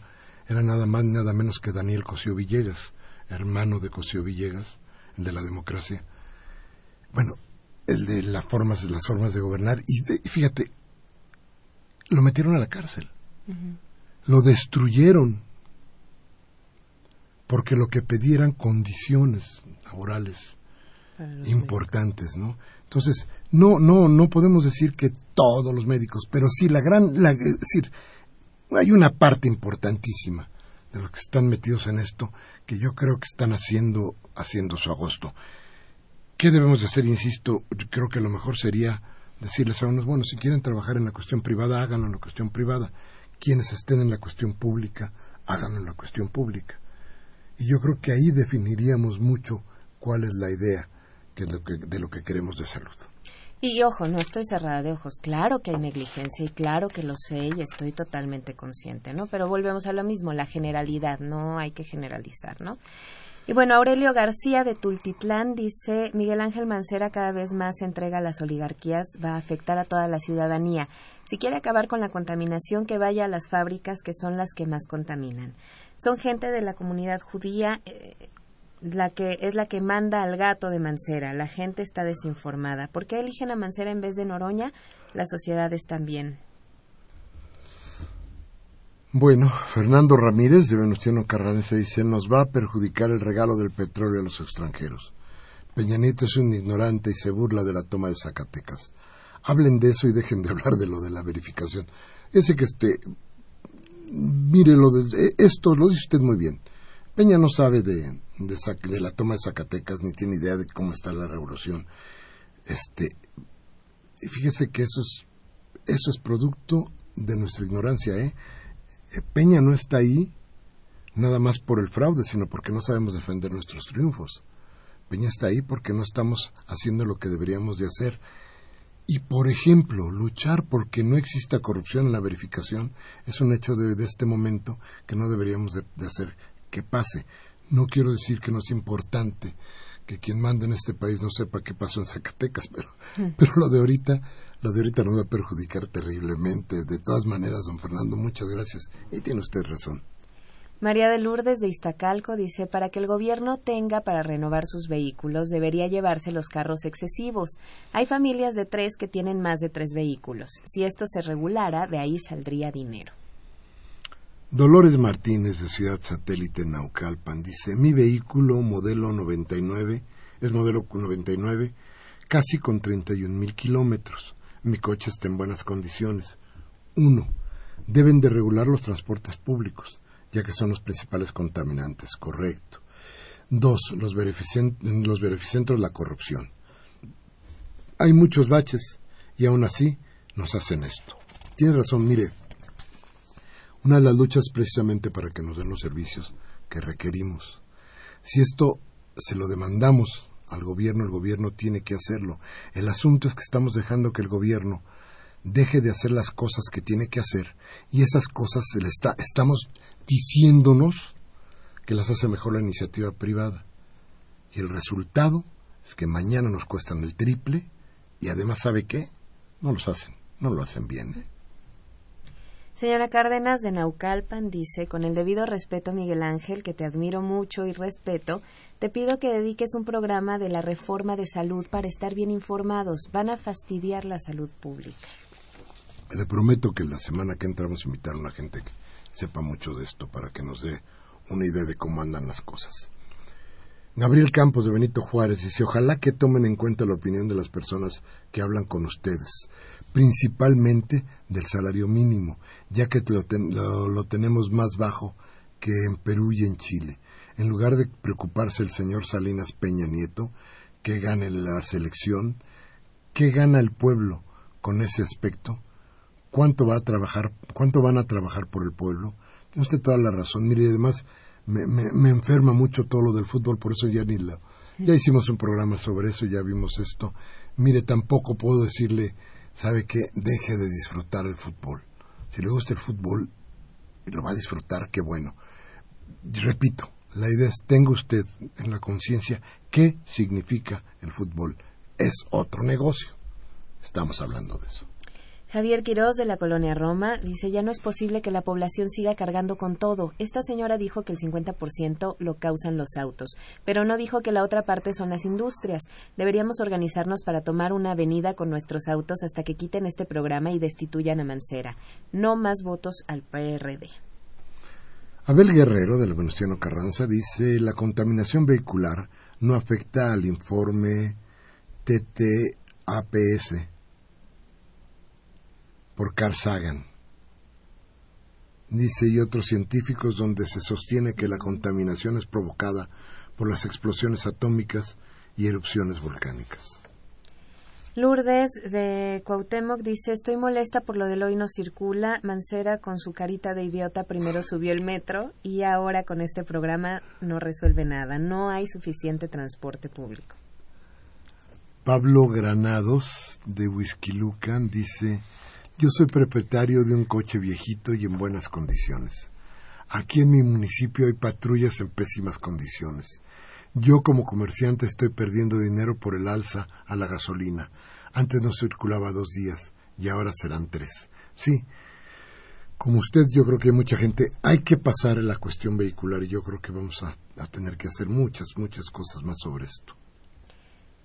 era nada más nada menos que Daniel Cosío Villegas, hermano de Cosío Villegas, el de la democracia. Bueno, el de las formas, las formas de gobernar. Y, fíjate, lo metieron a la cárcel lo destruyeron porque lo que pedían condiciones laborales importantes, ¿no? Entonces, no, no, no podemos decir que todos los médicos, pero sí la gran, la, es decir, hay una parte importantísima de los que están metidos en esto que yo creo que están haciendo, haciendo su agosto. ¿Qué debemos de hacer? Insisto, creo que lo mejor sería decirles a unos, bueno, si quieren trabajar en la cuestión privada, háganlo en la cuestión privada quienes estén en la cuestión pública, háganlo en la cuestión pública. Y yo creo que ahí definiríamos mucho cuál es la idea que de lo que queremos de salud. Y ojo, no estoy cerrada de ojos. Claro que hay negligencia y claro que lo sé y estoy totalmente consciente, ¿no? Pero volvemos a lo mismo, la generalidad, no hay que generalizar, ¿no? Y bueno, Aurelio García de Tultitlán dice, Miguel Ángel Mancera cada vez más entrega a las oligarquías, va a afectar a toda la ciudadanía. Si quiere acabar con la contaminación, que vaya a las fábricas que son las que más contaminan. Son gente de la comunidad judía, eh, la que es la que manda al gato de Mancera. La gente está desinformada. ¿Por qué eligen a Mancera en vez de Noroña? Las sociedades también. Bueno, Fernando Ramírez de Venustiano Carranza dice, nos va a perjudicar el regalo del petróleo a los extranjeros. Peña Nieto es un ignorante y se burla de la toma de Zacatecas. Hablen de eso y dejen de hablar de lo de la verificación. Ese que este, mire lo de, esto lo dice usted muy bien. Peña no sabe de, de, la toma de Zacatecas ni tiene idea de cómo está la revolución. Este, fíjese que eso es, eso es producto de nuestra ignorancia, ¿eh? Eh, Peña no está ahí nada más por el fraude, sino porque no sabemos defender nuestros triunfos. Peña está ahí porque no estamos haciendo lo que deberíamos de hacer. Y, por ejemplo, luchar porque no exista corrupción en la verificación es un hecho de, este momento que no deberíamos de, hacer que pase. No quiero decir que no es importante que quien manda en este país no sepa qué pasó en Zacatecas, pero, mm. pero lo de ahorita, lo de ahorita nos va a perjudicar terriblemente. De todas maneras, don Fernando, muchas gracias. Y tiene usted razón. María de Lourdes de Iztacalco dice, para que el gobierno tenga para renovar sus vehículos, debería llevarse los carros excesivos. Hay familias de tres que tienen más de tres vehículos. Si esto se regulara, de ahí saldría dinero. Dolores Martínez de Ciudad Satélite Naucalpan dice, mi vehículo modelo 99, es modelo 99, casi con 31 mil kilómetros. Mi coche está en buenas condiciones. Uno, deben de regular los transportes públicos ya que son los principales contaminantes, correcto. Dos, los, los beneficentros la corrupción. Hay muchos baches y aún así nos hacen esto. Tiene razón, mire, una de las luchas precisamente para que nos den los servicios que requerimos. Si esto se lo demandamos al gobierno, el gobierno tiene que hacerlo. El asunto es que estamos dejando que el gobierno deje de hacer las cosas que tiene que hacer y esas cosas se le está, estamos diciéndonos que las hace mejor la iniciativa privada. Y el resultado es que mañana nos cuestan el triple y además, ¿sabe qué? No los hacen, no lo hacen bien. ¿eh? Señora Cárdenas de Naucalpan dice, con el debido respeto Miguel Ángel, que te admiro mucho y respeto, te pido que dediques un programa de la reforma de salud para estar bien informados. Van a fastidiar la salud pública. Le prometo que la semana que entramos a invitar a una gente que sepa mucho de esto para que nos dé una idea de cómo andan las cosas. Gabriel Campos de Benito Juárez dice, ojalá que tomen en cuenta la opinión de las personas que hablan con ustedes, principalmente del salario mínimo, ya que lo, lo tenemos más bajo que en Perú y en Chile. En lugar de preocuparse el señor Salinas Peña Nieto, que gane la selección, ¿qué gana el pueblo con ese aspecto? cuánto va a trabajar, cuánto van a trabajar por el pueblo. Tiene usted toda la razón. Mire, además me, me, enferma mucho todo lo del fútbol, por eso ya ni lo... Ya hicimos un programa sobre eso, ya vimos esto. Mire, tampoco puedo decirle, ¿sabe qué? Deje de disfrutar el fútbol. Si le gusta el fútbol y lo va a disfrutar, qué bueno. repito, la idea es, tenga usted en la conciencia qué significa el fútbol. Es otro negocio. Estamos hablando de eso. Javier Quiroz de la colonia Roma dice, ya no es posible que la población siga cargando con todo. Esta señora dijo que el 50% lo causan los autos, pero no dijo que la otra parte son las industrias. Deberíamos organizarnos para tomar una avenida con nuestros autos hasta que quiten este programa y destituyan a Mancera. No más votos al PRD. Abel Guerrero, del Venustiano Carranza, dice, la contaminación vehicular no afecta al informe TTAPS por Carl Sagan. Dice, y otros científicos donde se sostiene que la contaminación es provocada por las explosiones atómicas y erupciones volcánicas. Lourdes de Cuauhtémoc dice, estoy molesta por lo del hoy no circula. Mancera con su carita de idiota primero subió el metro y ahora con este programa no resuelve nada. No hay suficiente transporte público. Pablo Granados de Huizquilucan dice, yo soy propietario de un coche viejito y en buenas condiciones. Aquí en mi municipio hay patrullas en pésimas condiciones. Yo como comerciante estoy perdiendo dinero por el alza a la gasolina. Antes no circulaba dos días y ahora serán tres. Sí, como usted yo creo que hay mucha gente, hay que pasar en la cuestión vehicular y yo creo que vamos a, a tener que hacer muchas, muchas cosas más sobre esto.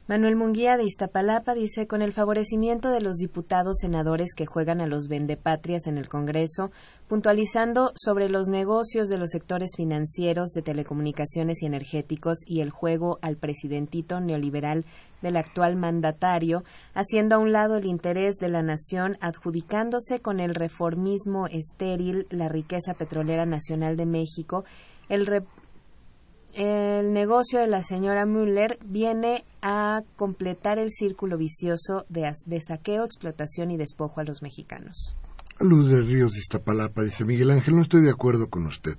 Manuel Munguía de Iztapalapa dice, con el favorecimiento de los diputados senadores que juegan a los vendepatrias en el Congreso, puntualizando sobre los negocios de los sectores financieros, de telecomunicaciones y energéticos y el juego al presidentito neoliberal del actual mandatario, haciendo a un lado el interés de la nación, adjudicándose con el reformismo estéril la riqueza petrolera nacional de México, el, el negocio de la señora Müller viene a completar el círculo vicioso de, saqueo, explotación y despojo a los mexicanos. Luz de Ríos de Iztapalapa dice Miguel Ángel, no estoy de acuerdo con usted.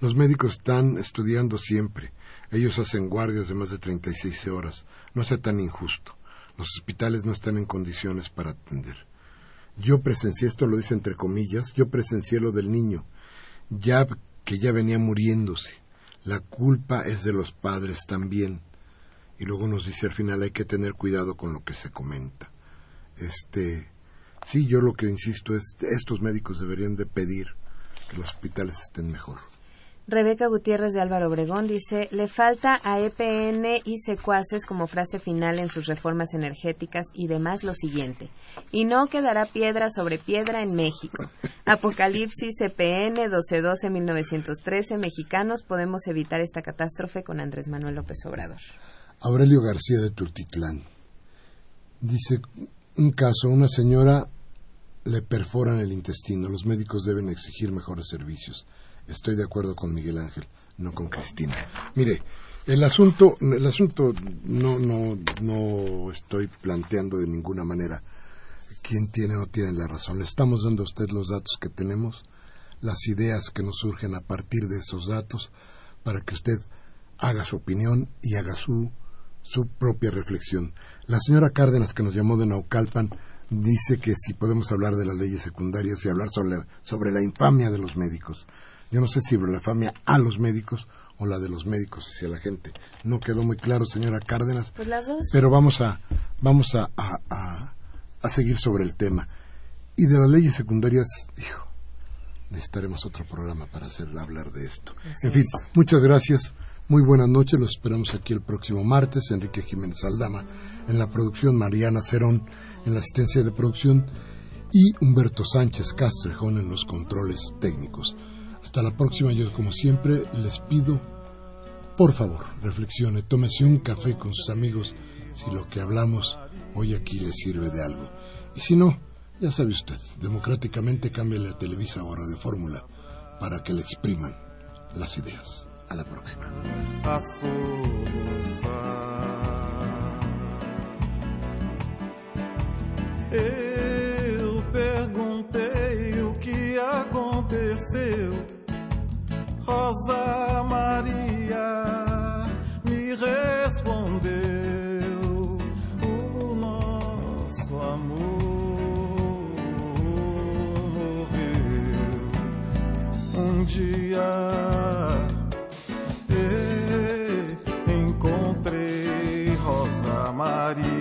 Los médicos están estudiando siempre. Ellos hacen guardias de más de 36 horas. No sea tan injusto. Los hospitales no están en condiciones para atender. Yo presencié, esto lo dice entre comillas, yo presencié lo del niño, ya que ya venía muriéndose. La culpa es de los padres también. Y luego nos dice al final hay que tener cuidado con lo que se comenta. Este, sí, yo lo que insisto es estos médicos deberían de pedir que los hospitales estén mejor. Rebeca Gutiérrez de Álvaro Obregón dice, le falta a EPN y secuaces como frase final en sus reformas energéticas y demás lo siguiente. Y no quedará piedra sobre piedra en México. Apocalipsis EPN 1212-1913, mexicanos, podemos evitar esta catástrofe con Andrés Manuel López Obrador. Aurelio García de Tultitlán dice, un caso, una señora le perforan el intestino, los médicos deben exigir mejores servicios. Estoy de acuerdo con Miguel Ángel, no con Cristina. Mire, el asunto, el asunto no, no, no estoy planteando de ninguna manera quién tiene o no tiene la razón. Le estamos dando a usted los datos que tenemos, las ideas que nos surgen a partir de esos datos, para que usted haga su opinión y haga su, su propia reflexión. La señora Cárdenas, que nos llamó de Naucalpan, dice que si podemos hablar de las leyes secundarias y hablar sobre, sobre la infamia de los médicos. Yo no sé si la infamia a los médicos o la de los médicos hacia la gente. No quedó muy claro, señora Cárdenas. Pues las dos. Pero vamos a, vamos a, a, a, a seguir sobre el tema. Y de las leyes secundarias, hijo, necesitaremos otro programa para hacer hablar de esto. Así en fin, es. muchas gracias. Muy buenas noches. Los esperamos aquí el próximo martes. Enrique Jiménez Aldama en la producción, Mariana Cerón en la asistencia de producción y Humberto Sánchez Castrejón en los controles técnicos. Hasta la próxima. Yo, como siempre, les pido, por favor, reflexione, tómese un café con sus amigos si lo que hablamos hoy aquí les sirve de algo. Y si no, ya sabe usted, democráticamente cámbiale a Televisa o a Radio Fórmula para que le expriman las ideas. A la próxima. Rosa Maria me respondeu: O nosso amor morreu um dia. Encontrei Rosa Maria